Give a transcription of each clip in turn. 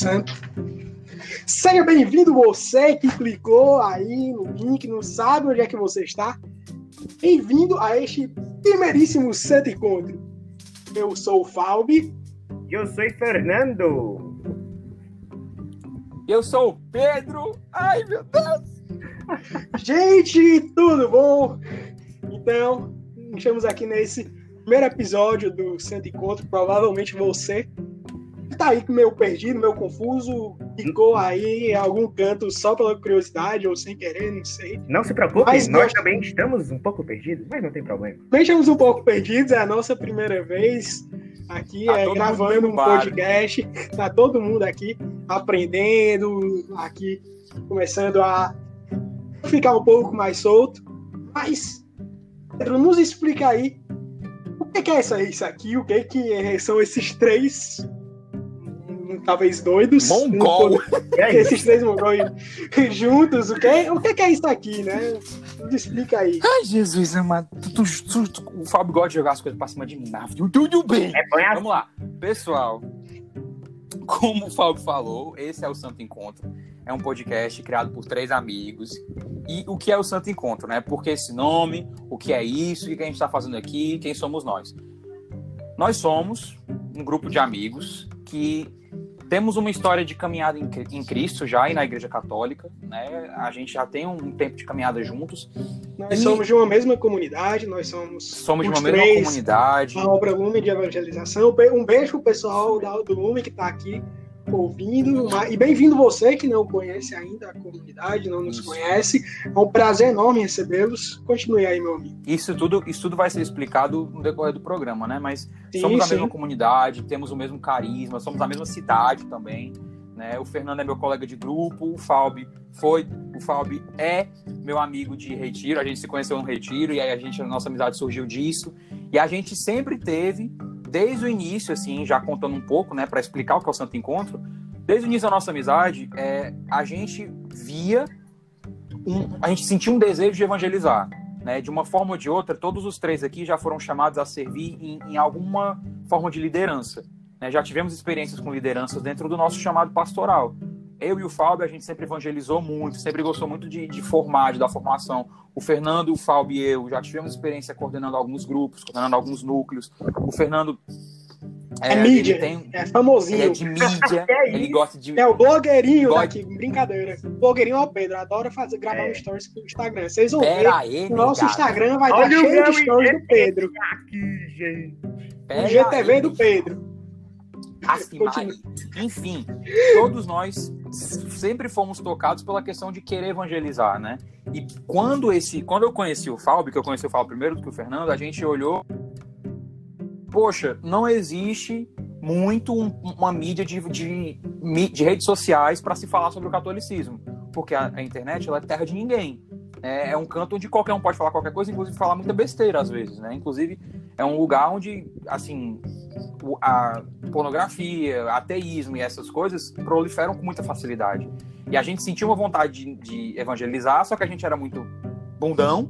Santo. Seja bem-vindo você que clicou aí no link, não sabe onde é que você está. Bem-vindo a este primeiríssimo Santo Encontro. Eu sou o Falbi. Eu sou o Fernando. Eu sou o Pedro. Ai, meu Deus! Gente, tudo bom? Então, estamos aqui nesse primeiro episódio do Santo Encontro. Provavelmente você tá aí meio perdido, meio confuso, ficou aí em algum canto só pela curiosidade ou sem querer, não sei. Não se preocupe, mas nós gost... também estamos um pouco perdidos, mas não tem problema. Também estamos um pouco perdidos, é a nossa primeira vez aqui tá é, gravando um podcast. Tá todo mundo aqui aprendendo, aqui começando a ficar um pouco mais solto. Mas, Pedro, nos explica aí o que é isso aqui, o que, que são esses três talvez doidos. Mongol! Esses três mongóis juntos, o que, é, o que é isso aqui, né? Tudo explica aí. Ai, Jesus amado. Tu, tu, tu, o Fábio gosta de jogar as coisas pra cima de mim. Tudo bem. É Vamos lá. Pessoal, como o Fábio falou, esse é o Santo Encontro. É um podcast criado por três amigos. E o que é o Santo Encontro, né? Por que esse nome? O que é isso? O que a gente está fazendo aqui? Quem somos nós? Nós somos um grupo de amigos que temos uma história de caminhada em, em Cristo já e na Igreja Católica, né? A gente já tem um tempo de caminhada juntos. Nós e... somos de uma mesma comunidade, nós somos. Somos de uma três, mesma comunidade. A obra Lume de Evangelização. Um beijo pro pessoal do Lume que está aqui ouvindo. E bem-vindo você que não conhece ainda a comunidade, não nos conhece. É um prazer enorme recebê-los. Continue aí, meu amigo. Isso tudo, isso tudo vai ser explicado no decorrer do programa, né? Mas sim, somos da mesma comunidade, temos o mesmo carisma, somos da mesma cidade também. Né? O Fernando é meu colega de grupo, o Falbi foi, o Falbi é meu amigo de retiro, a gente se conheceu no retiro e aí a gente a nossa amizade surgiu disso. E a gente sempre teve desde o início, assim, já contando um pouco, né, para explicar o que é o Santo Encontro, desde o início da nossa amizade, é, a gente via, um, a gente sentia um desejo de evangelizar. Né? De uma forma ou de outra, todos os três aqui já foram chamados a servir em, em alguma forma de liderança. Né? Já tivemos experiências com lideranças dentro do nosso chamado pastoral eu e o Fábio, a gente sempre evangelizou muito, sempre gostou muito de, de formar, de dar formação. O Fernando, o Fábio e eu já tivemos experiência coordenando alguns grupos, coordenando alguns núcleos. O Fernando. É, é mídia, tem, é famosinho. Ele é de mídia, é ele gosta de. É o blogueirinho gosta... daqui, brincadeira. O blogueirinho é o Pedro, adora fazer, gravar é. um stories pro Instagram. Vocês vão ver. Aí, o nosso Instagram vai estar cheio de stories do Pedro. Aqui, gente. o GTV aí, do Pedro. Assim, Enfim, todos nós sempre fomos tocados pela questão de querer evangelizar, né? E quando esse, quando eu conheci o Falbi, que eu conheci o Falbi primeiro do que o Fernando, a gente olhou, poxa, não existe muito um, uma mídia de, de, de redes sociais para se falar sobre o catolicismo, porque a, a internet ela é terra de ninguém. É, é, um canto onde qualquer um pode falar qualquer coisa, inclusive falar muita besteira às vezes, né? Inclusive é um lugar onde, assim, a pornografia, ateísmo e essas coisas proliferam com muita facilidade. E a gente sentiu uma vontade de, de evangelizar, só que a gente era muito bundão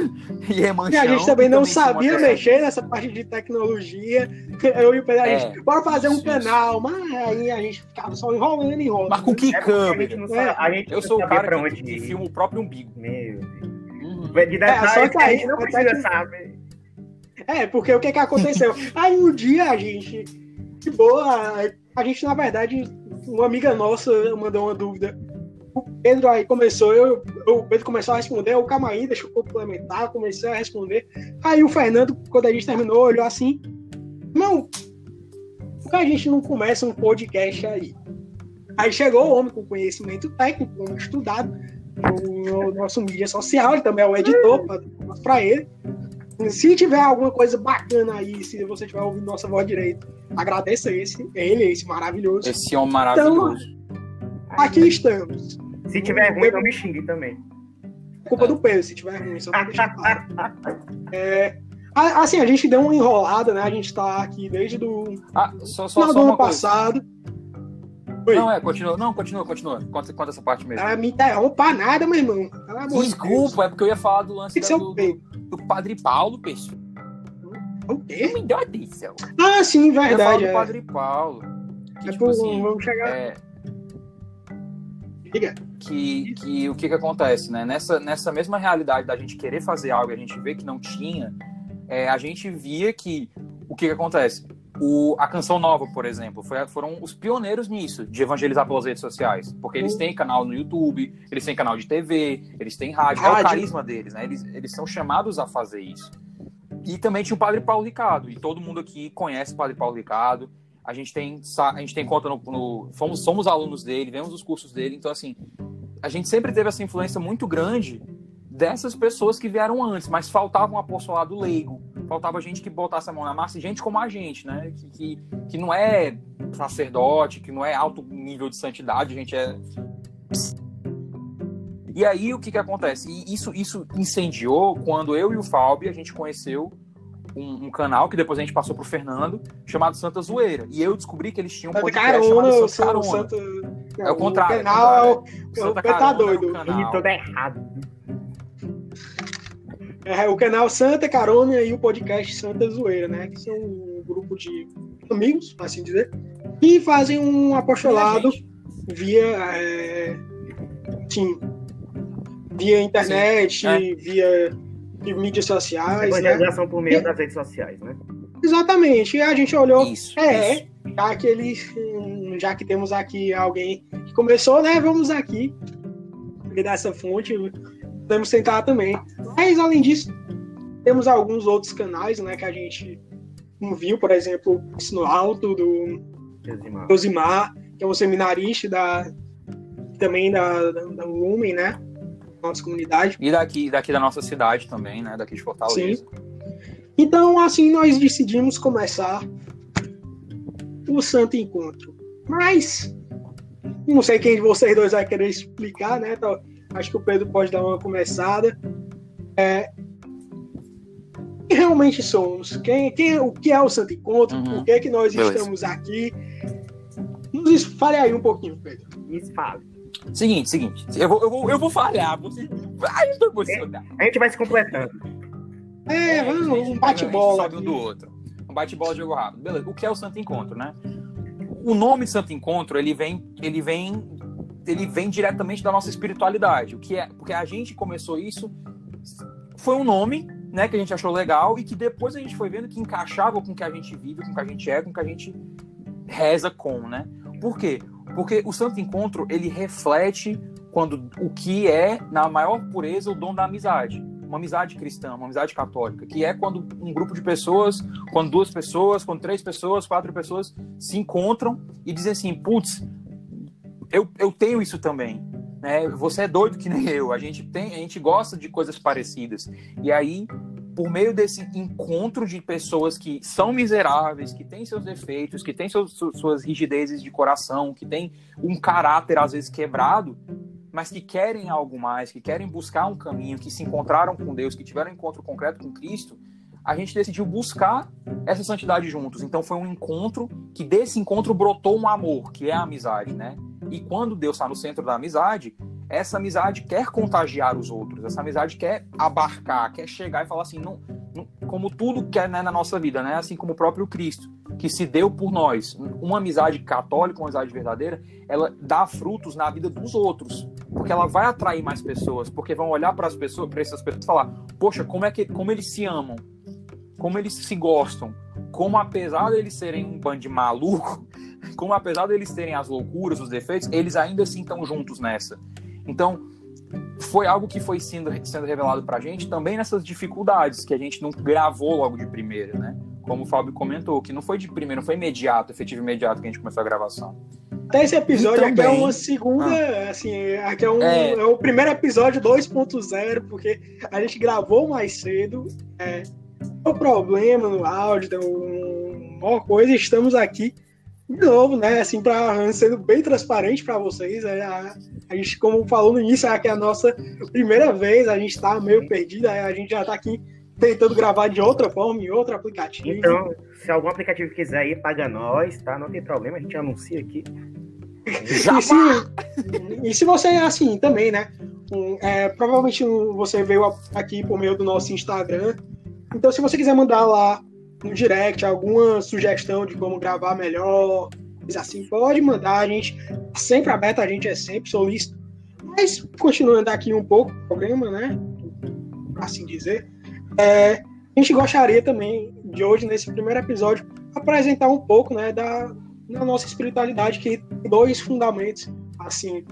e remanchão. E a gente também não sabia mexer nessa parte de tecnologia. Eu e o Pedro, a gente, é, bora fazer um isso, canal, mas aí a gente ficava só enrolando e enrolando. Mas com que é câmera? É. A gente eu sou o cara que, onde... que filma o próprio umbigo. Meu Deus. Uhum. De é, só que aí, a gente não precisa saber. É, porque o que que aconteceu? aí um dia a gente, de boa, a gente, na verdade, uma amiga nossa mandou uma dúvida. O Pedro aí começou, eu, o Pedro começou a responder, o calma aí, deixa eu complementar, comecei a responder. Aí o Fernando, quando a gente terminou, olhou assim, não, por que a gente não começa um podcast aí? Aí chegou o homem com conhecimento técnico, um estudado no, no nosso mídia social, ele também é o editor para ele. Se tiver alguma coisa bacana aí, se você estiver ouvindo nossa voz direito, agradeça esse, ele, esse maravilhoso. Esse homem maravilhoso. Então, aqui estamos. Se tiver ruim, não me xingue também. Culpa do Pedro, se tiver ruim, só pra deixar claro. É, assim, a gente deu uma enrolada, né? A gente tá aqui desde do ah, só, só, final só do ano passado. Oi. Não, é, continua. Não, continua, continua. Conta, conta essa parte mesmo. Ela me interrompa nada, meu irmão. Desculpa, é porque eu ia falar do lance da, do, do, do Padre Paulo, peixe. O quê? Não me deu atenção. Ah, sim, verdade. Eu é. Padre Paulo. Que, é tipo, assim, vamos chegar. É, que, que o que, que acontece, né? Nessa, nessa mesma realidade da gente querer fazer algo e a gente vê que não tinha, é, a gente via que o que, que acontece? O, a Canção Nova, por exemplo, foi, foram os pioneiros nisso, de evangelizar pelas redes sociais. Porque eles têm canal no YouTube, eles têm canal de TV, eles têm rádio. rádio. É o carisma deles, né? Eles, eles são chamados a fazer isso. E também tinha o Padre Paulo Ricardo. E todo mundo aqui conhece o Padre Paulo Ricardo. A gente tem, a gente tem conta no, no. fomos, somos alunos dele, vemos os cursos dele. Então, assim, a gente sempre teve essa influência muito grande dessas pessoas que vieram antes, mas faltava um apostolado leigo, faltava gente que botasse a mão na massa, gente como a gente, né? Que, que, que não é sacerdote, que não é alto nível de santidade, a gente é. E aí o que que acontece? E isso, isso incendiou quando eu e o Falbi a gente conheceu um, um, canal que depois a gente passou pro Fernando, chamado Santa Zoeira. E eu descobri que eles tinham um podcast carona, chamado Santa Carona. Santa... É o contrário. O canal é o, é o, tá doido. E tudo errado. É, o canal Santa Carona e o podcast Santa Zoeira, né? Que são um grupo de amigos, assim dizer, que fazem um apostolado via. É, sim, via internet, sim, é. via mídias sociais. Evangelização né? por meio e... das redes sociais, né? Exatamente. E a gente olhou. Isso, é, isso. já que. Já que temos aqui alguém que começou, né? Vamos aqui. Dessa fonte, podemos tentar também. Mas além disso, temos alguns outros canais, né? Que a gente não viu, por exemplo, Ensino Alto do Josimar, que é um seminarista da, também da, da, da Lumen, né? nossa comunidade. E daqui, daqui da nossa cidade também, né? Daqui de Fortaleza. Sim. Então, assim, nós decidimos começar o Santo Encontro. Mas, não sei quem de vocês dois vai querer explicar, né? Então, acho que o Pedro pode dar uma começada. É, quem realmente somos? Quem, quem, o que é o Santo Encontro? Uhum. Por que, que nós Beleza. estamos aqui? Nos fale aí um pouquinho, Pedro. Me fale. Seguinte, seguinte. Eu vou, eu vou, eu vou falhar. Você... Ai, eu tô emocionado. A gente vai se completando. É, é vamos, um bate-bola. Um do outro. Um bate-bola de jogo rápido. Beleza. O que é o Santo Encontro, né? O nome Santo Encontro, ele vem, ele vem, ele vem diretamente da nossa espiritualidade. O que é? Porque a gente começou isso foi um nome, né, que a gente achou legal e que depois a gente foi vendo que encaixava com o que a gente vive, com o que a gente é, com o que a gente reza com, né? Por quê? Porque o Santo Encontro, ele reflete quando o que é, na maior pureza, o dom da amizade. Uma amizade cristã, uma amizade católica, que é quando um grupo de pessoas, quando duas pessoas, quando três pessoas, quatro pessoas se encontram e dizem assim: putz, eu, eu tenho isso também. Né? Você é doido que nem eu. A gente tem, a gente gosta de coisas parecidas. E aí por meio desse encontro de pessoas que são miseráveis, que têm seus defeitos, que têm seus, suas rigidezes de coração, que têm um caráter às vezes quebrado, mas que querem algo mais, que querem buscar um caminho, que se encontraram com Deus, que tiveram um encontro concreto com Cristo, a gente decidiu buscar essa santidade juntos. Então foi um encontro que desse encontro brotou um amor, que é a amizade, né? E quando Deus está no centro da amizade, essa amizade quer contagiar os outros, essa amizade quer abarcar, quer chegar e falar assim, não, não como tudo que é né, na nossa vida, né? Assim como o próprio Cristo, que se deu por nós. Uma amizade católica, uma amizade verdadeira, ela dá frutos na vida dos outros, porque ela vai atrair mais pessoas, porque vão olhar para as pessoas, para essas pessoas e falar: "Poxa, como é que como eles se amam? Como eles se gostam? Como apesar de eles serem um bando de maluco, como apesar de eles terem as loucuras, os defeitos, eles ainda assim estão juntos nessa. Então, foi algo que foi sendo, sendo revelado pra gente também nessas dificuldades que a gente não gravou logo de primeira, né? Como o Fábio comentou, que não foi de primeiro, não foi imediato, efetivo imediato que a gente começou a gravação. Até esse episódio também, aqui é uma segunda, ah, assim, aqui é, um, é... é o primeiro episódio 2.0, porque a gente gravou mais cedo, é, o problema no áudio, deu uma coisa, estamos aqui de novo, né? Assim, para sendo bem transparente para vocês, é, a, a, gente, como falou no início, é que é a nossa primeira vez, a gente está meio perdido, a gente já está aqui tentando gravar de outra forma, em outro aplicativo. Então, se algum aplicativo quiser ir, paga nós, tá? Não tem problema, a gente anuncia aqui. e, se, e se você é assim também, né? É, provavelmente você veio aqui por meio do nosso Instagram. Então, se você quiser mandar lá no direct alguma sugestão de como gravar melhor, assim, pode mandar. A gente sempre aberto, a gente é sempre solícito Mas, continuando aqui um pouco o programa, né? Assim dizer, é, a gente gostaria também de hoje, nesse primeiro episódio, apresentar um pouco né, da, da nossa espiritualidade, que tem dois fundamentos, assim,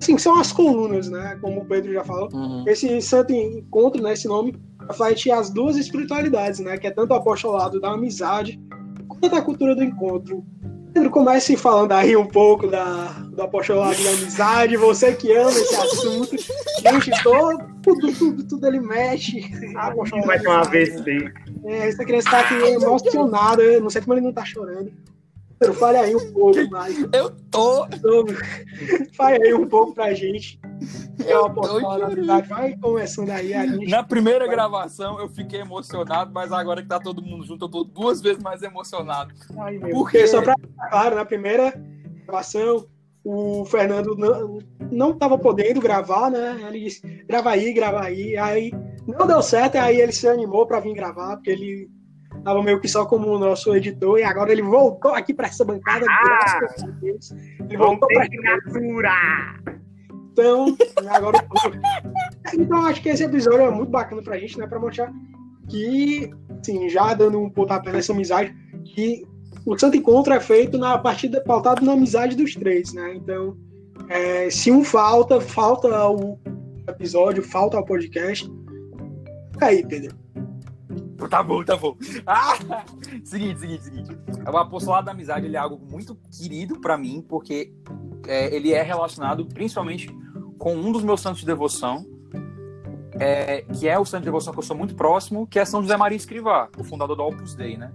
assim, são as colunas, né? Como o Pedro já falou. Uhum. Esse santo encontro, né? Esse nome reflete as duas espiritualidades, né? Que é tanto o apostolado da amizade quanto a cultura do encontro. Pedro, comece falando aí um pouco da, do apostolado da amizade, você que ama esse assunto. Gente, todo, tudo, tudo, tudo ele mexe. Vai ter uma vez sim. É, essa criança tá aqui emocionada, não sei como ele não tá chorando. Pedro, fale aí um pouco mais. Eu tô. Fale aí um pouco pra gente. Eu tô vai começando aí a gente. Na primeira vai... gravação eu fiquei emocionado, mas agora que tá todo mundo junto, eu tô duas vezes mais emocionado. Ai, Porque, só pra claro, na primeira gravação, o Fernando não, não tava podendo gravar, né? Ele disse, grava aí, grava aí. Aí não deu certo, aí ele se animou pra vir gravar, porque ele Tava meio que só como o nosso editor, e agora ele voltou aqui para essa bancada. Ah, ele voltou para assinatura! Então, agora. então, acho que esse episódio é muito bacana pra gente, né? Pra mostrar que, assim, já dando um pontapé nessa amizade, que o Santo Encontro é feito na partida pautado na amizade dos três, né? Então, é, se um falta, falta o episódio, falta o podcast. Aí, Pedro. Tá bom, tá bom. Ah! Seguinte, seguinte, seguinte. O apostolado da amizade ele é algo muito querido para mim, porque é, ele é relacionado principalmente com um dos meus santos de devoção, é, que é o santo de devoção que eu sou muito próximo, que é São José Maria Escrivá, o fundador do Opus Dei, né?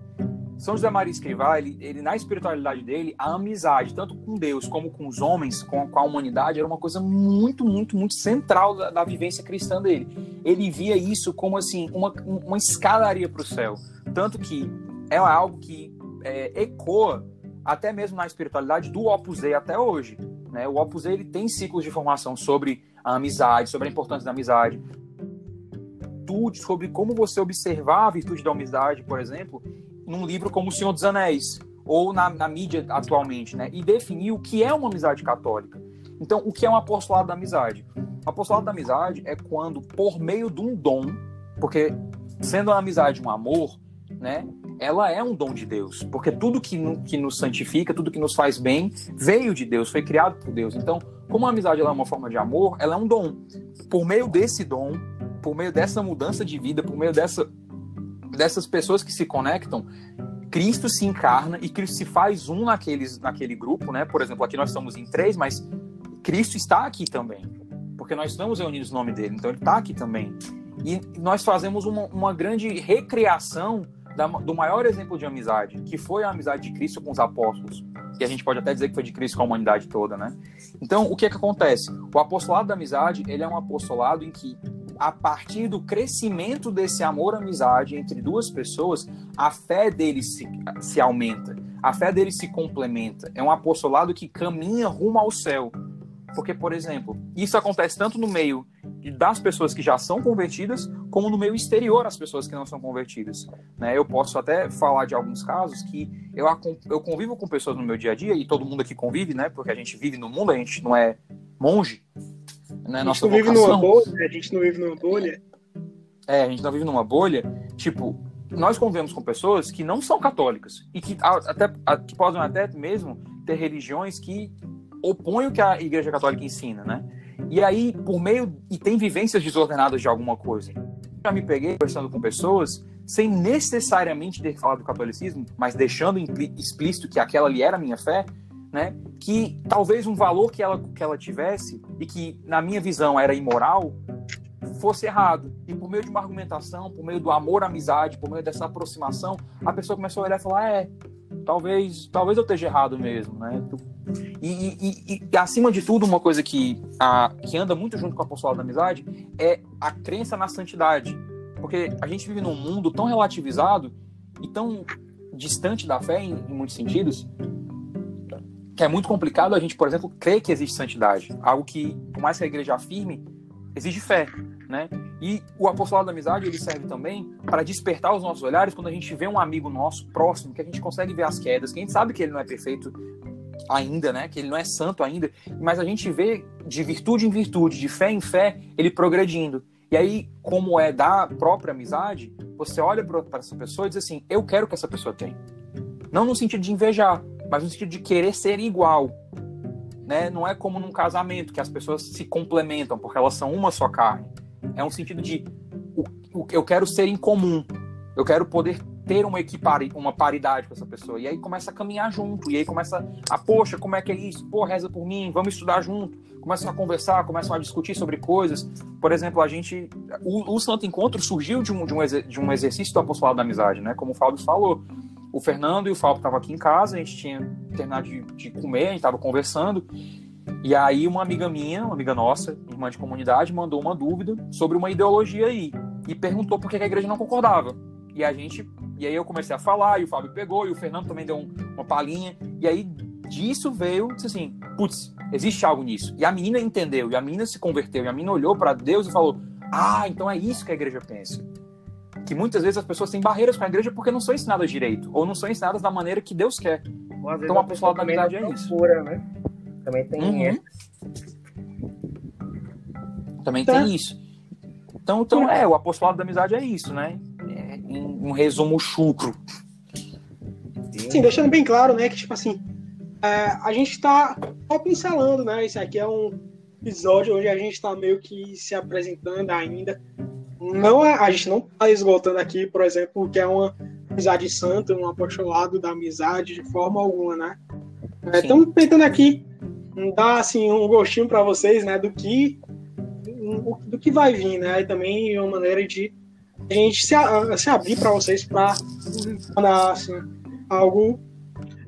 São José Maria Escrivá, ele, ele, na espiritualidade dele, a amizade, tanto com Deus como com os homens, com, com a humanidade, era uma coisa muito, muito, muito central da, da vivência cristã dele. Ele via isso como, assim, uma, uma escadaria para o céu. Tanto que é algo que é, ecoa até mesmo na espiritualidade do Opus Dei até hoje. Né? O Opus ele tem ciclos de formação sobre a amizade, sobre a importância da amizade, sobre como você observar a virtude da amizade, por exemplo, num livro como O Senhor dos Anéis, ou na, na mídia atualmente, né? E definir o que é uma amizade católica. Então, o que é um apostolado da amizade? O apostolado da amizade é quando, por meio de um dom, porque sendo a amizade um amor, né? Ela é um dom de Deus, porque tudo que, que nos santifica, tudo que nos faz bem, veio de Deus, foi criado por Deus. Então, como a amizade é uma forma de amor, ela é um dom. Por meio desse dom, por meio dessa mudança de vida, por meio dessa dessas pessoas que se conectam, Cristo se encarna e Cristo se faz um naqueles, naquele grupo, né? Por exemplo, aqui nós estamos em três, mas Cristo está aqui também, porque nós estamos reunidos no nome dele, então ele está aqui também. E nós fazemos uma, uma grande recriação da, do maior exemplo de amizade, que foi a amizade de Cristo com os apóstolos. E a gente pode até dizer que foi de Cristo com a humanidade toda, né? Então, o que é que acontece? O apostolado da amizade, ele é um apostolado em que a partir do crescimento desse amor-amizade entre duas pessoas, a fé deles se, se aumenta, a fé deles se complementa. É um apostolado que caminha rumo ao céu. Porque, por exemplo, isso acontece tanto no meio das pessoas que já são convertidas, como no meio exterior às pessoas que não são convertidas. Né? Eu posso até falar de alguns casos que eu, eu convivo com pessoas no meu dia a dia, e todo mundo aqui convive, né? porque a gente vive no mundo, a gente não é monge, né? A gente não vive numa bolha, a gente não vive numa bolha. É, a gente não vive numa bolha. Tipo, nós convivemos com pessoas que não são católicas e que até que podem até mesmo ter religiões que opõem o que a Igreja Católica ensina, né? E aí, por meio e tem vivências desordenadas de alguma coisa. Já me peguei conversando com pessoas sem necessariamente ter falado do catolicismo, mas deixando explícito que aquela ali era a minha fé, né? Que talvez um valor que ela, que ela tivesse e que, na minha visão, era imoral, fosse errado. E por meio de uma argumentação, por meio do amor à amizade, por meio dessa aproximação, a pessoa começou a olhar e falar: é, talvez, talvez eu esteja errado mesmo, né? E, e, e, acima de tudo, uma coisa que, a, que anda muito junto com a apostolado da amizade é a crença na santidade. Porque a gente vive num mundo tão relativizado e tão distante da fé, em, em muitos sentidos, que é muito complicado a gente, por exemplo, crer que existe santidade. Algo que, por mais que a igreja afirme, exige fé, né? E o apostolado da amizade, ele serve também para despertar os nossos olhares quando a gente vê um amigo nosso próximo, que a gente consegue ver as quedas, que a gente sabe que ele não é perfeito, ainda, né? Que ele não é santo ainda, mas a gente vê de virtude em virtude, de fé em fé, ele progredindo. E aí, como é da própria amizade, você olha para essa pessoa e diz assim: eu quero que essa pessoa tenha. Não no sentido de invejar, mas no sentido de querer ser igual. Né? Não é como num casamento, que as pessoas se complementam, porque elas são uma só carne. É um sentido de eu quero ser em comum. Eu quero poder ter uma equipari, uma paridade com essa pessoa. E aí começa a caminhar junto. E aí começa a, poxa, como é que é isso? Pô, reza por mim, vamos estudar junto. Começam a conversar, começam a discutir sobre coisas. Por exemplo, a gente. O, o Santo Encontro surgiu de um, de, um, de um exercício do apostolado da amizade, né? Como o Fábio falou. O Fernando e o Fábio estavam aqui em casa, a gente tinha terminado de, de comer, a gente estava conversando. E aí uma amiga minha, uma amiga nossa, irmã de comunidade, mandou uma dúvida sobre uma ideologia aí. E perguntou por que a igreja não concordava. E a gente e aí eu comecei a falar, e o Fábio pegou, e o Fernando também deu um, uma palhinha. E aí disso veio, disse assim, putz, existe algo nisso. E a menina entendeu, e a menina se converteu, e a menina olhou para Deus e falou: Ah, então é isso que a igreja pensa. Que muitas vezes as pessoas têm barreiras com a igreja porque não são ensinadas direito, ou não são ensinadas da maneira que Deus quer. Então a apostolado da amizade é isso. Procura, né? Também tem uhum. Também tá. tem isso. Então, então, é, o apostolado da amizade é isso, né? Um, um resumo chucro. Sim, deixando bem claro, né, que tipo assim, é, a gente está só pincelando, né? Esse aqui é um episódio onde a gente está meio que se apresentando ainda. Não é, a gente não está esgotando aqui, por exemplo, que é uma amizade santa, um apostolado da amizade de forma alguma, né? Estamos é, tentando aqui dar assim um gostinho para vocês, né, do que do que vai vir, né? E também uma maneira de a gente se, se abrir para vocês para dar assim, algo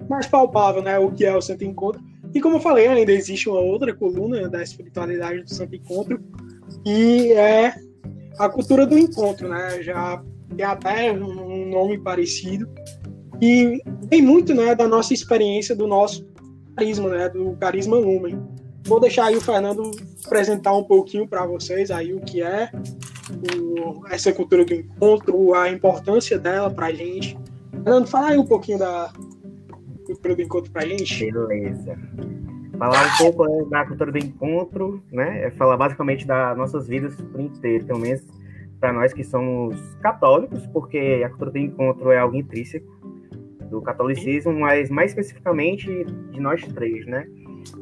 mais palpável, né? O que é o Santo Encontro. E como eu falei, ainda existe uma outra coluna da espiritualidade do Santo Encontro, e é a cultura do encontro, né? Já tem até um nome parecido. E tem muito né, da nossa experiência, do nosso carisma, né? Do carisma Lumen. Vou deixar aí o Fernando apresentar um pouquinho para vocês aí o que é o, essa cultura do encontro, a importância dela para a gente. Fernando, fala aí um pouquinho da cultura do encontro para a gente. Beleza. Falar um pouco né, da cultura do encontro, né? É falar basicamente das nossas vidas por inteiro, pelo menos para nós que somos católicos, porque a cultura do encontro é algo intrínseco do catolicismo, mas mais especificamente de nós três, né?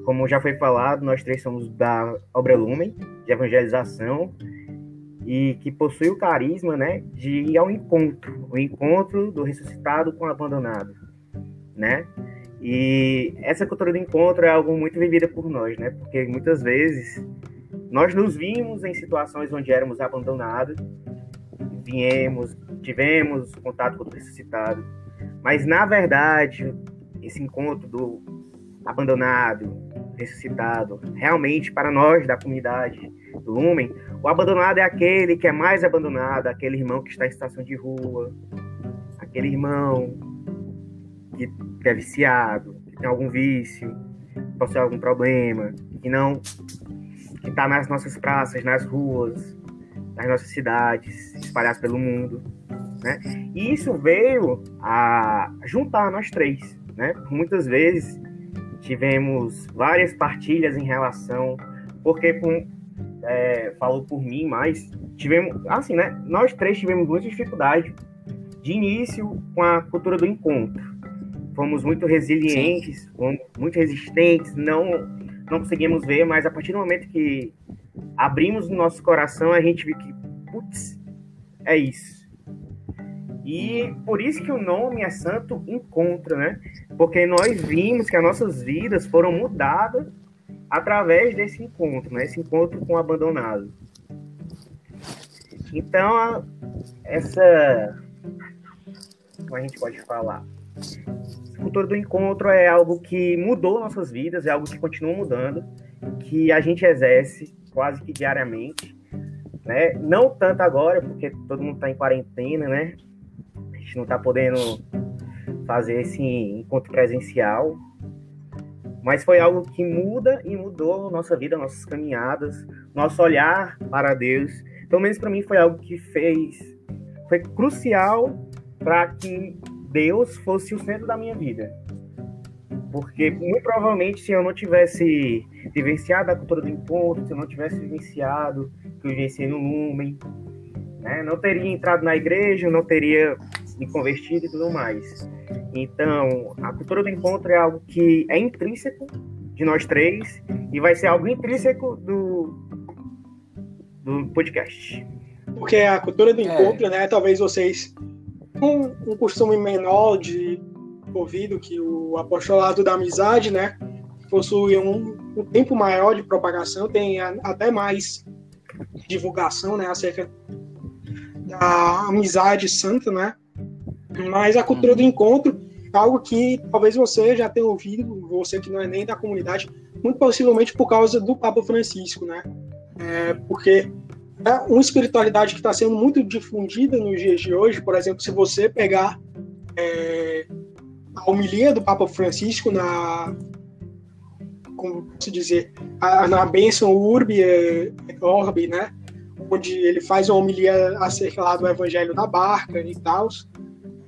Como já foi falado, nós três somos da Obra Lumen, de evangelização, e que possui o carisma, né, de ir ao encontro, o encontro do ressuscitado com o abandonado, né? E essa cultura do encontro é algo muito vivida por nós, né? Porque muitas vezes nós nos vimos em situações onde éramos abandonados, viemos, tivemos contato com o ressuscitado, mas na verdade esse encontro do abandonado, ressuscitado, realmente para nós da comunidade do Lumen, o abandonado é aquele que é mais abandonado, aquele irmão que está em situação de rua, aquele irmão que é viciado, que tem algum vício, que possui algum problema, que não que está nas nossas praças, nas ruas, nas nossas cidades, espalhadas pelo mundo, né? E isso veio a juntar nós três, né? Muitas vezes tivemos várias partilhas em relação, porque por, é, falou por mim, mas tivemos, assim, né? Nós três tivemos muita dificuldade de início com a cultura do encontro. Fomos muito resilientes, fomos muito resistentes, não, não conseguimos ver, mas a partir do momento que abrimos o nosso coração, a gente viu que, putz, é isso. E por isso que o nome é Santo Encontro, né? Porque nós vimos que as nossas vidas foram mudadas através desse encontro, né? Esse encontro com o abandonado. Então, essa. Como a gente pode falar? A cultura do encontro é algo que mudou nossas vidas, é algo que continua mudando, que a gente exerce quase que diariamente. Né? Não tanto agora, porque todo mundo está em quarentena, né? A gente não está podendo fazer esse encontro presencial, mas foi algo que muda e mudou nossa vida, nossas caminhadas, nosso olhar para Deus. Pelo menos para mim foi algo que fez, foi crucial para que Deus fosse o centro da minha vida. Porque muito provavelmente se eu não tivesse vivenciado a cultura do encontro, se eu não tivesse vivenciado que eu vivenciei no Lumen, né, não teria entrado na igreja, não teria me convertido e tudo mais. Então, a cultura do encontro é algo que é intrínseco de nós três e vai ser algo intrínseco do, do podcast. Porque a cultura do é. encontro, é. né? Talvez vocês um, um costume menor de ouvido que o apostolado da amizade, né? Possui um, um tempo maior de propagação, tem a, até mais divulgação, né? Acerca da amizade santa, né? Mas a cultura do encontro é algo que talvez você já tenha ouvido, você que não é nem da comunidade, muito possivelmente por causa do Papa Francisco, né? É, porque é uma espiritualidade que está sendo muito difundida nos dias de hoje. Por exemplo, se você pegar é, a homilia do Papa Francisco na como se dizer na bênção Urbi et Orbi, né? Onde ele faz uma homilia acerca lá do Evangelho da Barca e tal.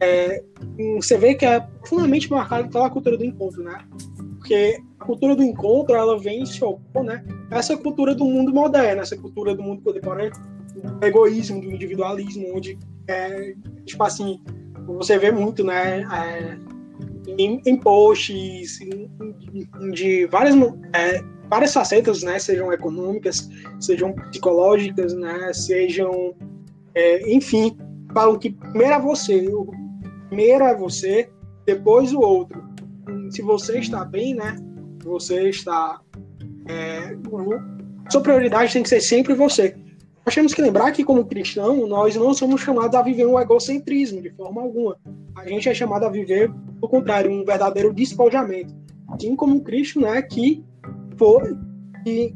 É, você vê que é profundamente marcado pela cultura do encontro, né? Porque a cultura do encontro ela vem se opor, né? Essa cultura do mundo moderno, essa cultura do mundo contemporâneo, do egoísmo, do individualismo, onde é, tipo assim, você vê muito, né? É, em, em posts em, de várias é, várias facetas, né? Sejam econômicas, sejam psicológicas, né? Sejam, é, enfim, falam que primeiro é você, primeiro é você, depois o outro. Se você está bem, né? você está. É, sua prioridade tem que ser sempre você. Nós temos que lembrar que, como cristão, nós não somos chamados a viver um egocentrismo de forma alguma. A gente é chamado a viver, ao contrário, um verdadeiro despojamento. Assim como Cristo, né, que foi, que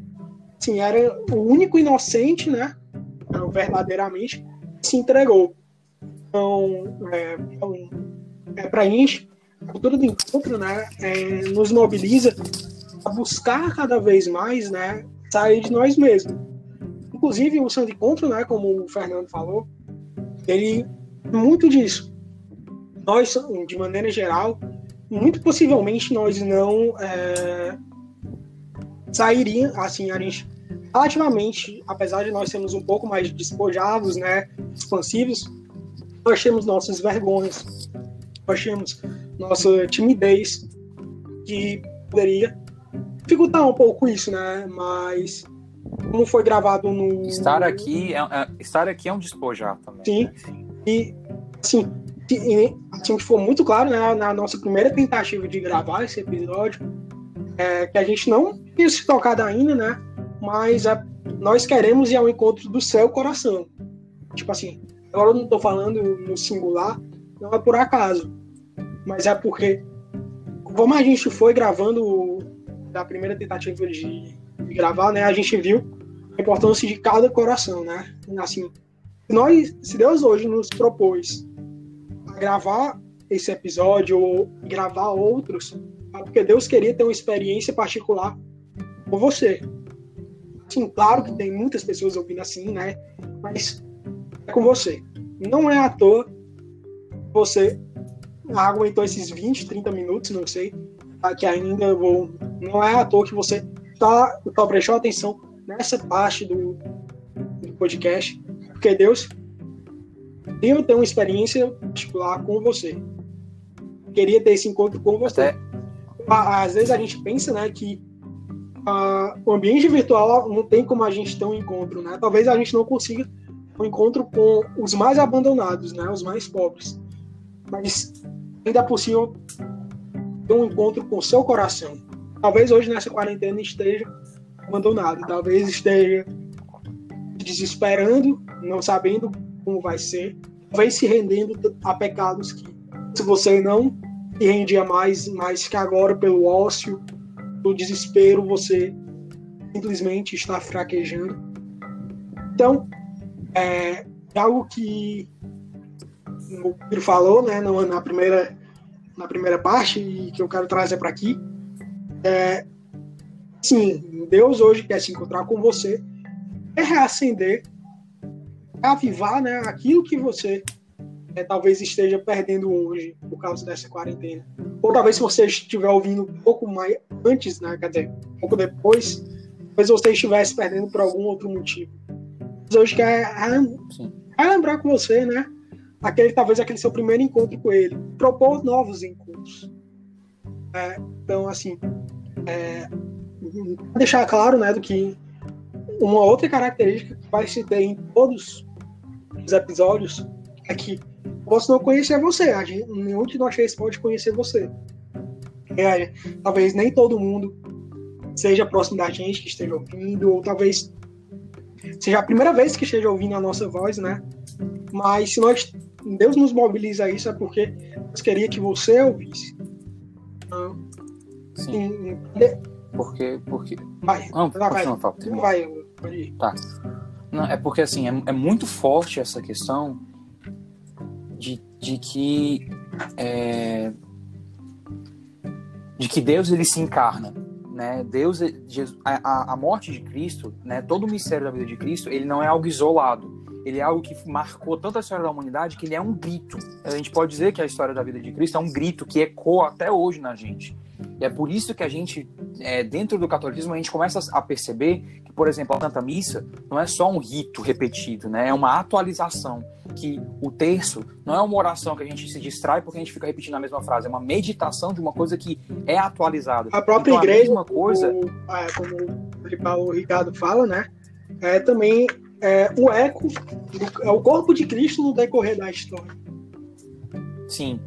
assim, era o único inocente, né, verdadeiramente, se entregou. Então, é, é para a gente a cultura do encontro né, é, nos mobiliza a buscar cada vez mais né, sair de nós mesmos. Inclusive, o Santo Encontro, né, como o Fernando falou, ele muito disso. Nós, de maneira geral, muito possivelmente nós não é, sairíamos, assim, a gente, relativamente, apesar de nós sermos um pouco mais despojados, né, expansivos, nós temos nossas vergonhas, nós temos nossa timidez, que poderia dificultar um pouco isso, né? Mas como foi gravado no. Estar aqui é, é estar aqui é um despojar também. Sim. Né? E assim, assim, ficou muito claro né, na nossa primeira tentativa de gravar esse episódio, é, que a gente não tinha se tocado ainda, né? Mas é, nós queremos ir ao encontro do seu coração. Tipo assim, agora eu não estou falando no singular, não é por acaso mas é porque, como a gente foi gravando da primeira tentativa de, de gravar, né, a gente viu a importância de cada coração, né? Assim, nós, se Deus hoje nos propôs a gravar esse episódio ou gravar outros, é porque Deus queria ter uma experiência particular com você. Sim, claro que tem muitas pessoas ouvindo assim, né? Mas com você. Não é à toa você aguentou esses 20, 30 minutos, não sei, tá, que ainda vou. Não é à toa que você tá, tá prestou atenção nessa parte do, do podcast, porque Deus eu ter uma experiência particular com você. Queria ter esse encontro com você. Até... Às vezes a gente pensa, né, que uh, o ambiente virtual não tem como a gente ter um encontro, né? Talvez a gente não consiga um encontro com os mais abandonados, né, os mais pobres. Mas ainda é possível ter um encontro com o seu coração. Talvez hoje nessa quarentena esteja abandonado, talvez esteja desesperando, não sabendo como vai ser, talvez se rendendo a pecados que se você não se rendia mais, mas que agora pelo ócio, pelo desespero, você simplesmente está fraquejando. Então, é, algo que o Pedro falou, né, na primeira na primeira parte e que eu quero trazer para aqui. É, sim, Deus hoje quer se encontrar com você, é reacender, avivar, né, aquilo que você é, talvez esteja perdendo hoje por causa dessa quarentena. Ou talvez se você estiver ouvindo um pouco mais antes, né, quer dizer, um pouco depois, talvez você estivesse perdendo por algum outro motivo. Hoje quer lembrar com você, né? Aquele, talvez aquele seu primeiro encontro com ele. Propor novos encontros. É, então, assim, é, deixar claro, né, do que uma outra característica que vai se ter em todos os episódios é que posso não conhecer você, a gente, nenhum de nós três pode conhecer você. É, talvez nem todo mundo seja próximo da gente que esteja ouvindo, ou talvez seja a primeira vez que esteja ouvindo a nossa voz, né? Mas se nós Deus nos mobiliza a isso é porque Deus queria que você ouvisse. Então, Sim. Porque, porque. Vai. Não, vai, continua, Fábio, vai, pode ir. Tá. Não, é porque assim, é, é muito forte essa questão de, de que é, de que Deus ele se encarna, né? Deus, a, a morte de Cristo, né? Todo o mistério da vida de Cristo, ele não é algo isolado. Ele é algo que marcou tanto a história da humanidade que ele é um grito. A gente pode dizer que a história da vida de Cristo é um grito que ecoa até hoje na gente. E é por isso que a gente, é, dentro do catolicismo, a gente começa a perceber que, por exemplo, a Santa Missa não é só um rito repetido, né? É uma atualização. Que o terço não é uma oração que a gente se distrai porque a gente fica repetindo a mesma frase, é uma meditação de uma coisa que é atualizada. A própria então, igreja, a mesma coisa... como, é, como o Ricardo fala, né? É também é, o eco, é o corpo de Cristo no decorrer da história. Sim.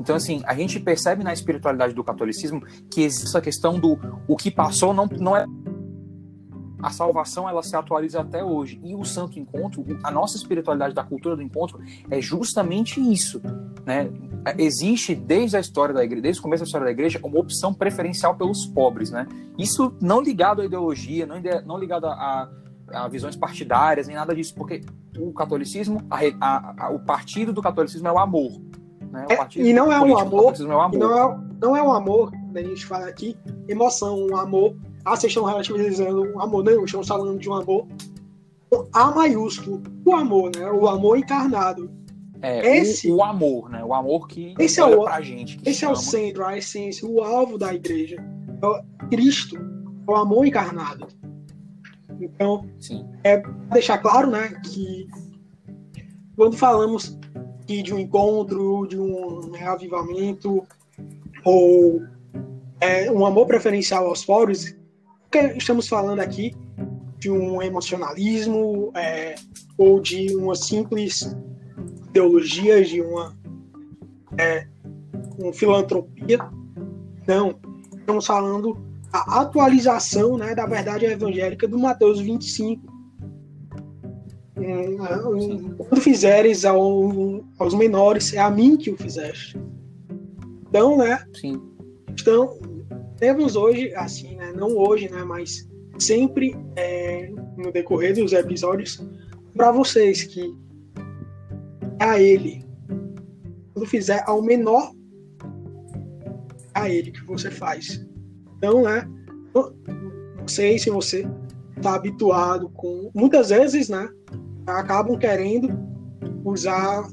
Então, assim, a gente percebe na espiritualidade do catolicismo que existe essa questão do o que passou não, não é. A salvação ela se atualiza até hoje. E o Santo Encontro, a nossa espiritualidade da cultura do encontro, é justamente isso. Né? Existe desde a história da igreja, desde o começo da história da igreja, uma opção preferencial pelos pobres. Né? Isso não ligado à ideologia, não, não ligado a, a visões partidárias, nem nada disso, porque o catolicismo, a, a, a, o partido do catolicismo é o amor. Né? É, e não é um amor, é amor. Não, é, não é um amor, né, a gente fala aqui, emoção, um amor. Ah, vocês estão relativizando um amor, não, estamos falando de um amor A maiúsculo, o amor, né? O amor encarnado. É, esse, o, o amor, né? O amor que esse é o, pra gente. esse chama. é o centro, a essência, o alvo da igreja. É Cristo, é o amor encarnado. Então, Sim. é deixar claro, né, que quando falamos de um encontro, de um reavivamento, ou é, um amor preferencial aos fóruns, estamos falando aqui de um emocionalismo é, ou de uma simples ideologia, de uma, é, uma filantropia. Não, estamos falando a atualização né, da verdade evangélica do Mateus 25, quando fizeres ao, aos menores, é a mim que o fizeste. Então, né? Sim. Então, temos hoje, assim, né? Não hoje, né? Mas sempre é, no decorrer dos episódios, para vocês que é a ele, quando fizer ao menor, é a ele que você faz. Então, né? Não sei se você está habituado com. Muitas vezes, né? Acabam querendo usar a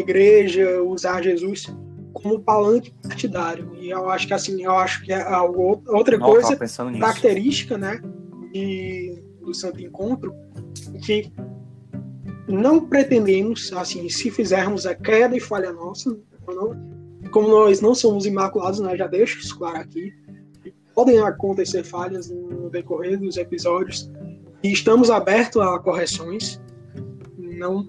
igreja, usar Jesus como palanque partidário. E eu acho que assim, eu acho que é algo, outra coisa característica, né, de, do Santo Encontro, que não pretendemos, assim, se fizermos a queda e falha nossa, não, como nós não somos imaculados, né, já deixo isso claro aqui, podem acontecer falhas no decorrer dos episódios e estamos abertos a correções, não.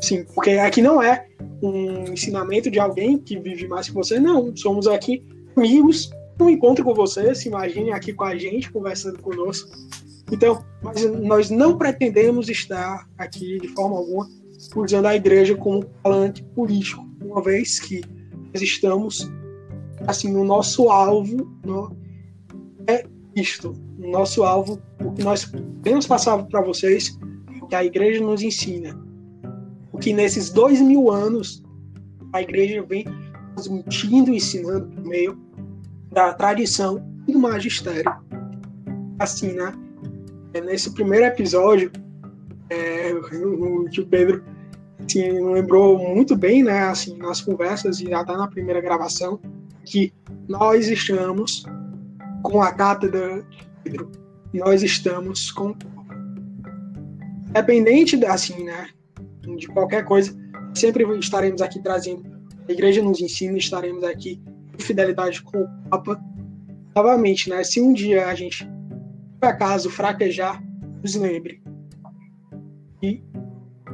Sim, porque aqui não é um ensinamento de alguém que vive mais que você, não. Somos aqui amigos, um encontro com você, se imagine aqui com a gente, conversando conosco. Então, mas nós não pretendemos estar aqui de forma alguma usando a igreja como falante político, uma vez que nós estamos, assim, o nosso alvo não, é isto. O nosso alvo, o que nós temos passado para vocês que a igreja nos ensina. O que nesses dois mil anos a igreja vem transmitindo e ensinando por meio da tradição e do magistério. Assim, né? É nesse primeiro episódio, é, o tio Pedro assim, lembrou muito bem, né, assim, nas conversas e até na primeira gravação, que nós estamos com a cátedra de Pedro, nós estamos com Independente, assim, né, de qualquer coisa, sempre estaremos aqui trazendo, a igreja nos ensina, estaremos aqui em fidelidade com o Papa. Novamente, né, se um dia a gente, por acaso, fraquejar, nos lembre. E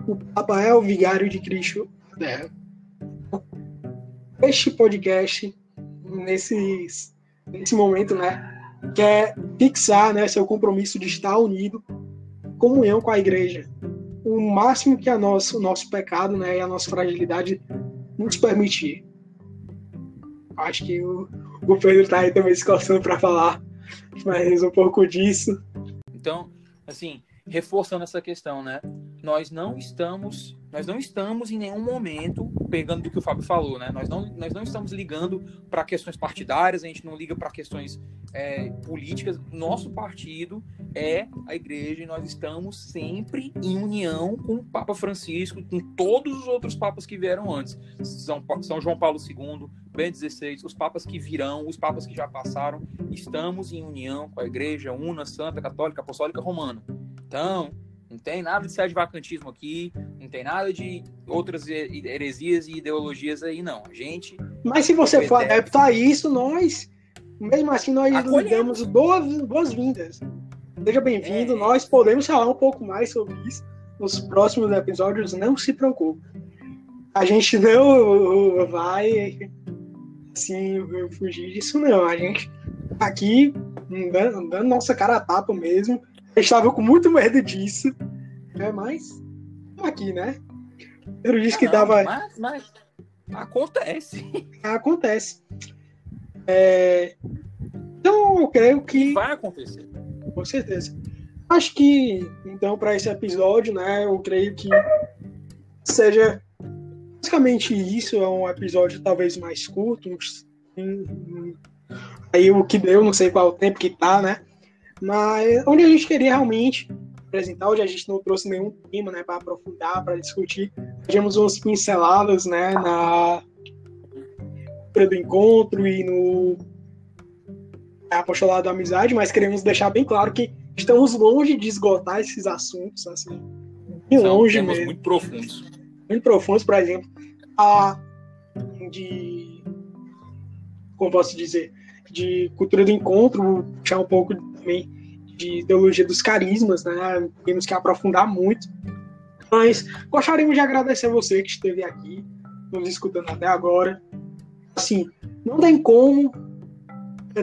o Papa é o vigário de Cristo. Este podcast, nesse, nesse momento, né, quer fixar né, seu compromisso de estar unido comunhão com a igreja. O máximo que a nosso, o nosso pecado né, e a nossa fragilidade nos permitir. Acho que o, o Pedro está aí também se coçando para falar mais um pouco disso. Então, assim, reforçando essa questão, né? Nós não estamos, nós não estamos em nenhum momento pegando do que o Fábio falou, né? Nós não, nós não estamos ligando para questões partidárias, a gente não liga para questões é, políticas. Nosso partido é a igreja e nós estamos sempre em união com o Papa Francisco, com todos os outros papas que vieram antes. São, São João Paulo II, Bento XVI, os papas que virão, os papas que já passaram, estamos em união com a igreja una, santa, católica, apostólica, romana. Então, não tem nada de de vacantismo aqui, não tem nada de outras heresias e ideologias aí, não. A gente. Mas se você for adepto a isso, nós, mesmo assim, nós lhe damos boas-vindas. Seja bem-vindo, é. nós podemos falar um pouco mais sobre isso nos próximos episódios, não se preocupe. A gente não vai assim fugir disso, não. A gente aqui dando, dando nossa cara a tapa mesmo eu estava com muito medo disso. É, mas. Aqui, né? Eu disse que dava. Mas, mas, acontece. Acontece. É... Então, eu creio que. Vai acontecer. Com certeza. Acho que, então, para esse episódio, né, eu creio que seja basicamente isso. É um episódio talvez mais curto. Aí o que deu, não sei qual o tempo que tá, né? Mas onde a gente queria realmente apresentar, hoje a gente não trouxe nenhum tema né, para aprofundar, para discutir. Tivemos umas pinceladas né, na do encontro e no apostolado da amizade, mas queremos deixar bem claro que estamos longe de esgotar esses assuntos, assim, bem São longe temas mesmo. muito profundos. Muito profundos, por exemplo, a de como posso dizer, de cultura do encontro, puxar um pouco também de teologia dos carismas, né? Temos que aprofundar muito. Mas gostaríamos de agradecer a você que esteve aqui, nos escutando até agora. Assim, não tem como,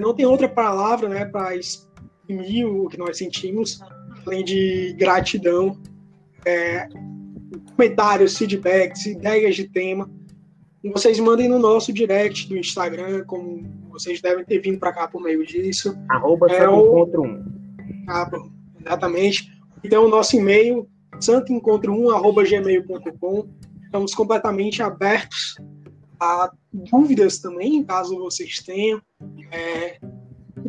não tem outra palavra, né, para exprimir o que nós sentimos, além de gratidão, é, comentários, feedbacks, ideias de tema. Vocês mandem no nosso direct do Instagram, como vocês devem ter vindo para cá por meio disso. Arroba é o... Encontro 1. Ah, exatamente. Então, o nosso e-mail, santoencontro1.gmail.com. Estamos completamente abertos a dúvidas também, caso vocês tenham. É,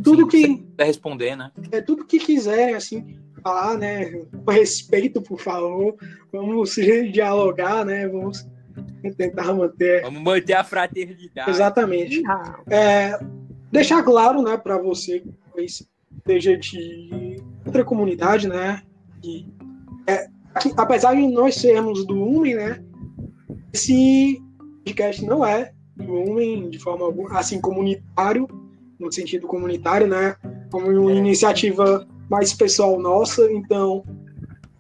tudo Sim, que. responder, né? É tudo que quiser, assim, falar, né? Com respeito, por favor. Vamos dialogar, né? Vamos tentar manter. Vamos manter a fraternidade. Exatamente. É, deixar claro, né, para você que seja de outra comunidade, né, que, é, que, apesar de nós sermos do UMEN, né, esse podcast não é UMEN de forma alguma, assim, comunitário, no sentido comunitário, né, como uma iniciativa mais pessoal nossa, então,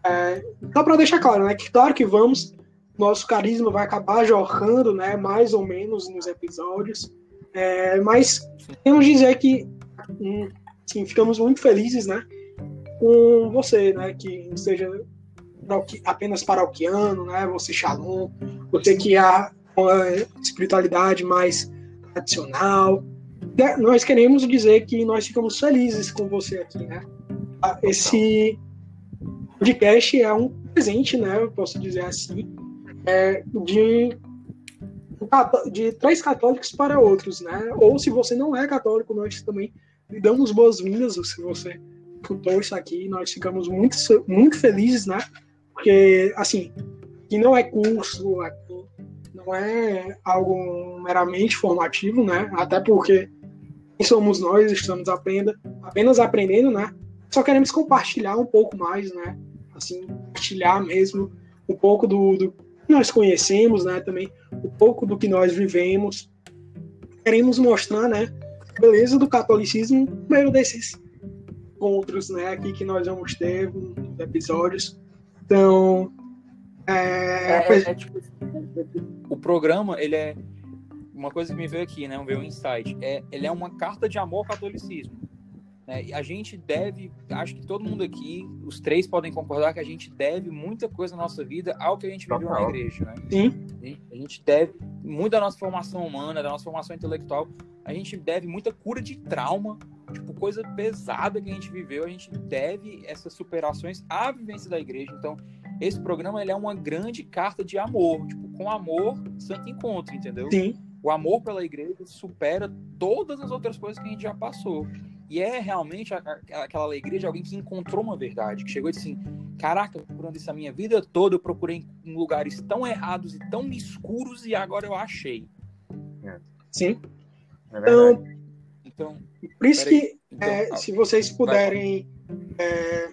é, só para deixar claro, né, que claro que vamos nosso carisma vai acabar jorrando, né, mais ou menos nos episódios. É, mas temos dizer que sim, ficamos muito felizes, né, com você, né, que seja apenas paroquiano, né, você shalom, você que há uma espiritualidade mais tradicional. Né, nós queremos dizer que nós ficamos felizes com você aqui, né. Esse podcast é um presente, né, eu posso dizer assim, é, de, de três católicos para outros, né? Ou se você não é católico, nós também lhe damos boas-vindas se você escutou isso aqui. Nós ficamos muito, muito felizes, né? Porque, assim, que não é curso, aqui não é algo meramente formativo, né? Até porque somos nós, estamos aprendendo, apenas aprendendo, né? Só queremos compartilhar um pouco mais, né? Assim, compartilhar mesmo um pouco do, do que nós conhecemos, né? Também um pouco do que nós vivemos. Queremos mostrar, né? A beleza do catolicismo meio desses encontros, né? Aqui que nós vamos ter episódios. Então, é, é, é, é tipo, o programa ele é uma coisa que me veio aqui, né? Veio um insight. É, ele é uma carta de amor ao catolicismo. Né? E a gente deve, acho que todo mundo aqui, os três podem concordar que a gente deve muita coisa na nossa vida ao que a gente viveu na igreja, né? Sim. A gente deve muito da nossa formação humana, da nossa formação intelectual, a gente deve muita cura de trauma, tipo, coisa pesada que a gente viveu, a gente deve essas superações à vivência da igreja. Então, esse programa ele é uma grande carta de amor, tipo, com amor, santo encontro, entendeu? Sim. O amor pela igreja supera todas as outras coisas que a gente já passou. E é realmente aquela alegria de alguém que encontrou uma verdade, que chegou e disse assim: Caraca, procurando isso a minha vida toda, eu procurei em lugares tão errados e tão escuros e agora eu achei. É. Sim. É então, então, por isso que, então, é, se vocês puderem é,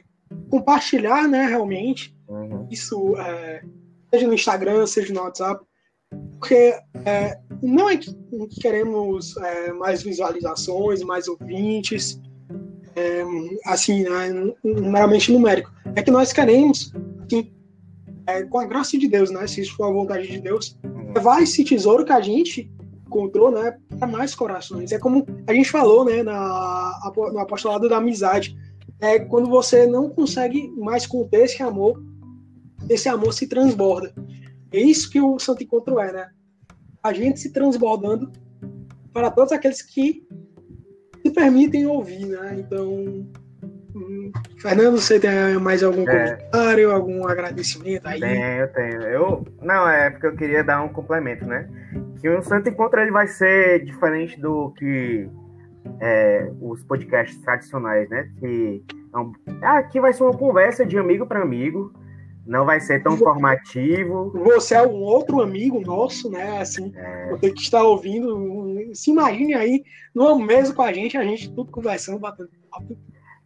compartilhar, né, realmente, uhum. isso, é, seja no Instagram, seja no WhatsApp, porque é, não é que queremos é, mais visualizações, mais ouvintes, é, assim, né, meramente numérico. É que nós queremos, que, é, com a graça de Deus, né, se isso for a vontade de Deus, levar esse tesouro que a gente encontrou, né, para mais corações. É como a gente falou, né, na, no apostolado da amizade. É quando você não consegue mais conter esse amor, esse amor se transborda. É isso que o Santo Encontro é, né? A gente se transbordando para todos aqueles que se permitem ouvir, né? Então, hum, Fernando, você tem mais algum é. comentário, algum agradecimento aí? Tenho, eu tenho. Eu, não, é porque eu queria dar um complemento, né? Que o Santo Encontro ele vai ser diferente do que é, os podcasts tradicionais, né? Que é aqui vai ser uma conversa de amigo para amigo não vai ser tão formativo. Você é um outro amigo nosso, né? Assim, é... você que está ouvindo, se imagine aí numa mesa com a gente, a gente tudo conversando, batendo papo.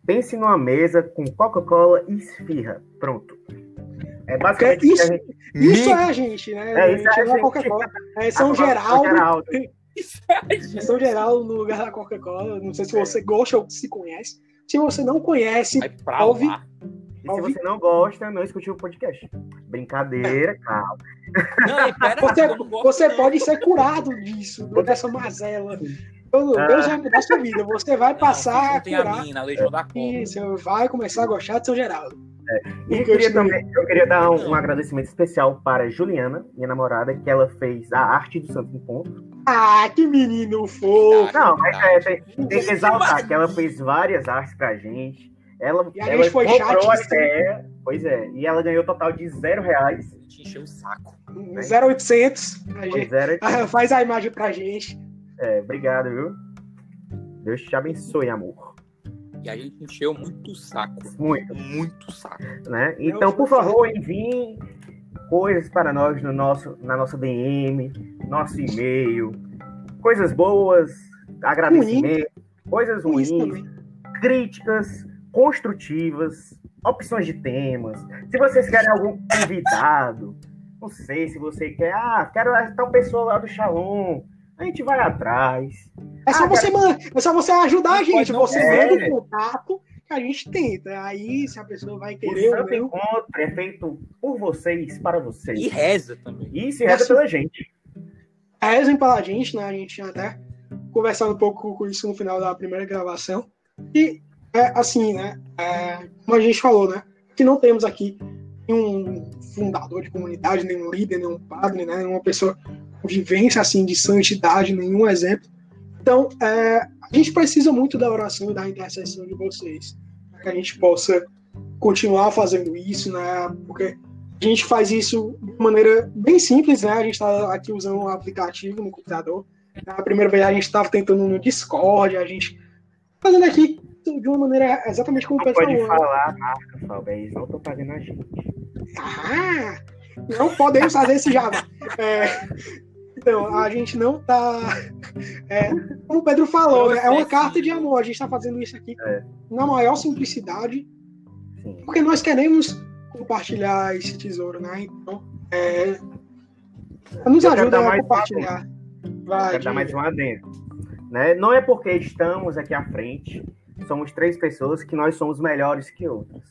Pense numa mesa com Coca-Cola e esfirra. Pronto. É basicamente isso. Gente... Isso é a gente, né? É, isso a gente é a Coca-Cola. É São Geraldo. Geraldo. É São Geraldo no lugar da Coca-Cola. Não sei se você gosta ou se conhece. Se você não conhece, ouve. Lá e se você não gosta, não escute o podcast. Brincadeira, calma. Não, pera, você, você não. pode ser curado disso, dessa mazela. Deus ah. vai mudar sua vida. Você vai passar a curar. A mim, na Legião da Isso, vai começar a gostar de São Geraldo. É. E eu queria, também, eu queria dar um, um, agradecimento especial para Juliana, minha namorada, que ela fez a arte do Santo Encontro. Ah, que menino fofo! Não, mas é, tem, tem que exaltar que ela fez várias artes pra gente. Ela, e a ela gente foi comprou a ideia, pois é, e ela ganhou total de zero reais. Te encheu o saco. 0,800. A gente, 0, faz a imagem pra gente. É, obrigado, viu? Deus te abençoe, amor. E a gente encheu muito saco. Muito. Muito saco. Né? Então, por favor, enviem coisas para nós no nosso, na nossa DM, nosso e-mail. Coisas boas, agradecimentos, coisas ruins, críticas, construtivas, opções de temas. Se vocês querem algum convidado, não sei se você quer, ah, quero tal pessoa lá do Shalom, a gente vai atrás. É só, ah, você, quero... é só você ajudar a gente, você é. manda o contato que a gente tenta. Aí, se a pessoa vai querer. O meu... encontro é feito por vocês, para vocês. E reza também. E se reza pela gente. Rezem pela gente, né? A gente tinha até conversado um pouco com isso no final da primeira gravação. E é assim, né? É, como a gente falou, né? Que não temos aqui nenhum fundador de comunidade, nenhum líder, nenhum padre, né? Nenhuma pessoa com vivência assim de santidade, nenhum exemplo. Então, é, a gente precisa muito da oração e da intercessão de vocês, para que a gente possa continuar fazendo isso, né? Porque a gente faz isso de maneira bem simples, né? A gente está aqui usando um aplicativo no computador. A primeira vez a gente estava tentando no Discord, a gente fazendo aqui de uma maneira exatamente como o pessoal. Pode falar a marca, Fábio, eles não estão pagando a gente. Ah! não podemos fazer esse jabá. É, então, a gente não tá. É, como o Pedro falou, é uma carta de amor. A gente está fazendo isso aqui é. na maior simplicidade, porque nós queremos compartilhar esse tesouro, né? Então, é, nos ajuda a compartilhar. Vai, quero dar mais um adendo. Né? Não é porque estamos aqui à frente, somos três pessoas, que nós somos melhores que outras.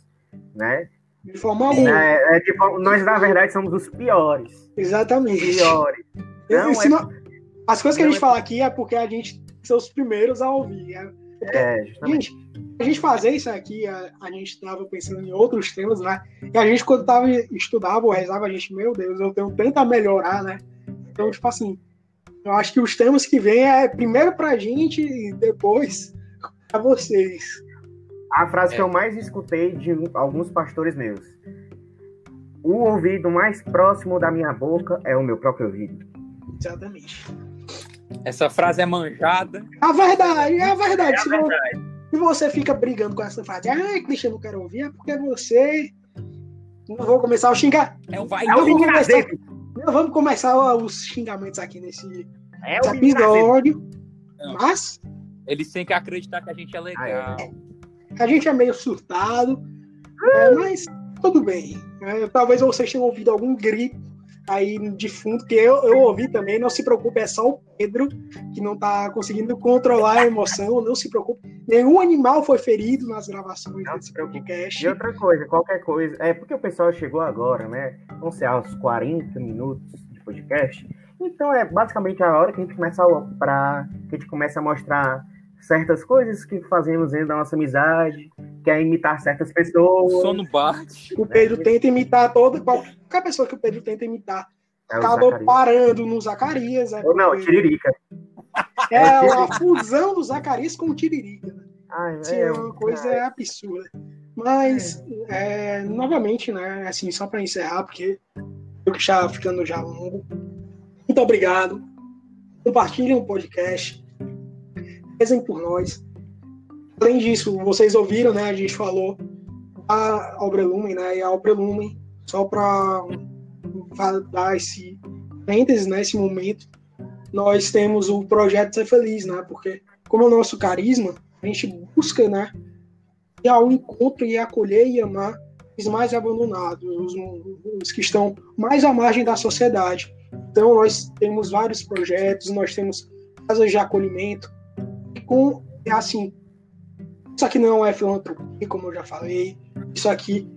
Né? De forma alguma. É, é, tipo, nós, na verdade, somos os piores. Exatamente. Piores. Não, é... As coisas que a gente é... fala aqui é porque a gente são os primeiros a ouvir. É, é gente, a gente fazer isso aqui, a, a gente estava pensando em outros temas, né? E a gente, quando tava, estudava ou rezava, a gente, meu Deus, eu tenho tanto a melhorar, né? Então, tipo assim, eu acho que os temas que vêm é primeiro pra gente e depois pra vocês. A frase é. que eu mais escutei de alguns pastores meus. O ouvido mais próximo da minha boca é o meu próprio ouvido. Exatamente. Essa frase é manjada. A verdade, é a verdade. É a se, verdade. Você, se, você fica brigando com essa frase, ah, Cristian, não quero ouvir, é porque você. Não vou começar a xingar. É o vai não, vamos começar, não, vamos começar os xingamentos aqui nesse é episódio. Mas. Eles têm que acreditar que a gente é legal. É, a gente é meio surtado, é, mas tudo bem. É, talvez vocês tenham ouvido algum grito aí de fundo, que eu, eu ouvi também, não se preocupe, é só o Pedro que não está conseguindo controlar a emoção, não se preocupe. Nenhum animal foi ferido nas gravações não desse podcast. E outra coisa, qualquer coisa, é porque o pessoal chegou agora, né? Vamos ser aos 40 minutos de podcast. Então é basicamente a hora que a gente começa a para que a gente começa a mostrar certas coisas que fazemos dentro da nossa amizade, quer imitar certas pessoas. O sono bate. O Pedro né? tenta imitar toda qualquer pessoa que o Pedro tenta imitar. É acaba parando no Zacarias. É Ou não, Tiririca. É, é a fusão do Zacarias com o Tiririca. Ah, é, Sim, é uma coisa é. absurda. Mas, é. novamente, né, assim, só para encerrar, porque eu que está ficando já longo. Muito obrigado. Compartilhem o podcast. Rezem por nós. Além disso, vocês ouviram, né? A gente falou a Obra Lumen, né? E a Obra Lumen, só para dar esse parênteses, né? Momento, nós temos o projeto Ser Feliz, né? Porque, como é o nosso carisma, a gente busca, né? Ir ao encontro e acolher e amar os mais abandonados, os, os que estão mais à margem da sociedade. Então, nós temos vários projetos, nós temos casas de acolhimento, com, assim, isso aqui não é filantropia, como eu já falei. Isso aqui.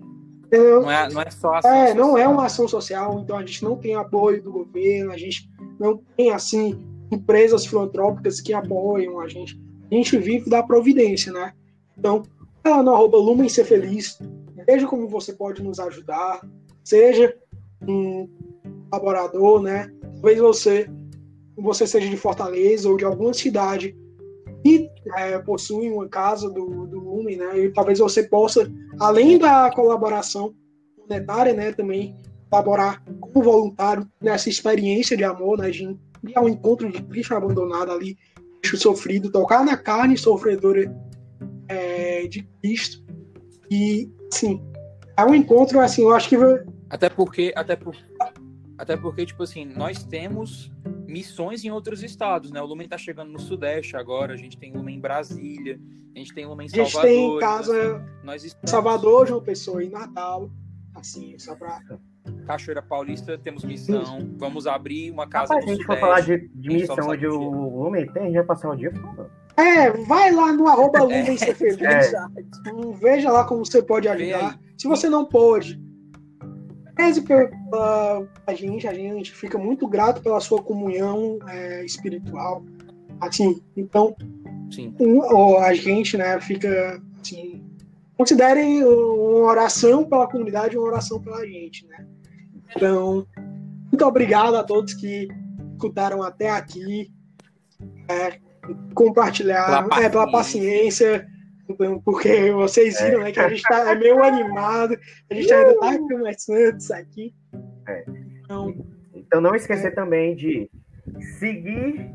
É, não, é, não é só ação É, social. não é uma ação social, então a gente não tem apoio do governo, a gente não tem, assim, empresas filantrópicas que apoiam a gente. A gente vive da providência, né? Então, lá no arroba Lumen Ser Feliz, veja como você pode nos ajudar, seja um colaborador, né? Talvez você, você seja de Fortaleza ou de alguma cidade é, uma casa do, do Lumen, né? E talvez você possa, além da colaboração monetária, né, também colaborar como voluntário nessa experiência de amor, né, de ir ao encontro de Cristo abandonado ali, Cristo sofrido, tocar na carne sofredora é, de Cristo. E, assim, é um encontro, assim, eu acho que... Até porque, até por, até porque, tipo assim, nós temos missões em outros estados, né? O Lumen tá chegando no Sudeste agora, a gente tem Lumen em Brasília, a gente tem Lumen em Salvador. A gente tem casa assim, nós estamos... Salvador, João Pessoa e Natal, assim, só pra... Cachoeira Paulista temos missão, vamos abrir uma casa Rapaz, no a gente for falar de, de missão onde o Lumen tem, a gente vai passar o dia falando. É, vai lá no arroba Lumen ser feliz, é. veja lá como você pode ajudar. Se você não pode, Reze pela a gente, a gente fica muito grato pela sua comunhão é, espiritual. Assim, então, Sim. Um, a gente, né, fica assim, considerem uma oração pela comunidade, uma oração pela gente, né? Então, muito obrigado a todos que escutaram até aqui, é, compartilharam, pela, é, pela paciência porque vocês viram é. né, que a gente tá, é meio animado, a gente ainda tá começando isso aqui. É. Então, então não esquecer é. também de seguir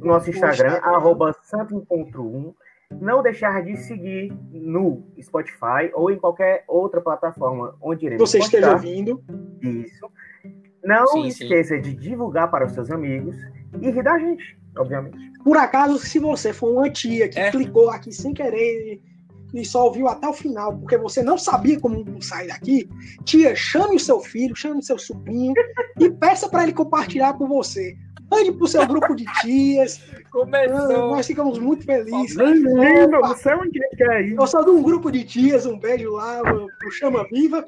o nosso Instagram, arroba santoencontro1, não deixar de seguir no Spotify ou em qualquer outra plataforma onde iremos Você esteja ouvindo. Isso. Não sim, esqueça sim. de divulgar para os seus amigos e rir da gente, obviamente. Por acaso, se você for uma tia que é. clicou aqui sem querer e só ouviu até o final, porque você não sabia como sair daqui, tia, chame o seu filho, chame o seu sobrinho e peça para ele compartilhar com você. Mande pro seu grupo de tias. Começou. Nós ficamos muito felizes. Lindo, você é um dia que é isso. Eu sou de um grupo de tias, um beijo lá pro Chama Viva.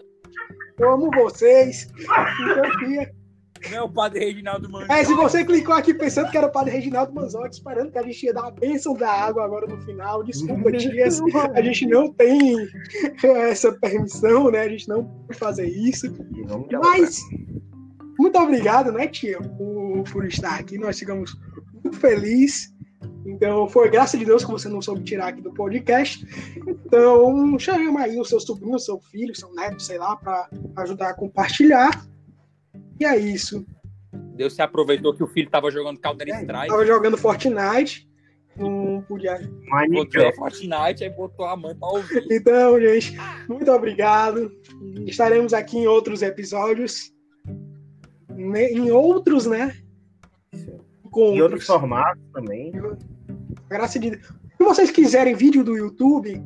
Eu amo vocês. Então, tia. Não é o padre Reginaldo Manzotti. É, se você clicou aqui pensando que era o padre Reginaldo Manzotti, esperando que a gente ia dar a bênção da água agora no final. Desculpa, tias. A gente não tem essa permissão, né? A gente não pode fazer isso. Mas muito obrigado, né, tia, por, por estar aqui. Nós ficamos muito felizes. Então, foi graças de Deus que você não soube tirar aqui do podcast. Então, chama aí o seu sobrinho, o seu filho, o seu neto, sei lá, para ajudar a compartilhar. E é isso. Deus se aproveitou que o filho estava jogando Counter Strike. Estava jogando Fortnite. Não podia. Botou Fortnite, aí botou a mãe para ouvir. Então, gente, muito obrigado. Estaremos aqui em outros episódios em outros, né? Em outros formatos também. Graças a Deus. Se vocês quiserem vídeo do YouTube,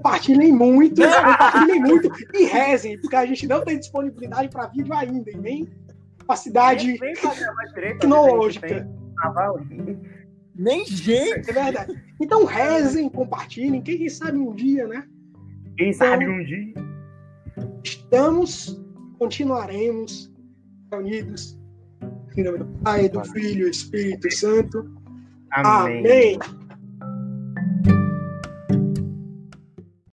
compartilhem muito, compartilhem muito e rezem, porque a gente não tem disponibilidade para vídeo ainda, e nem capacidade tecnológica. Nem jeito. É verdade. Então rezem, compartilhem, quem sabe um dia, né? Quem então, sabe um dia. Estamos, continuaremos unidos. Em nome do Pai, do Filho e do Espírito Santo. Amém. Amém.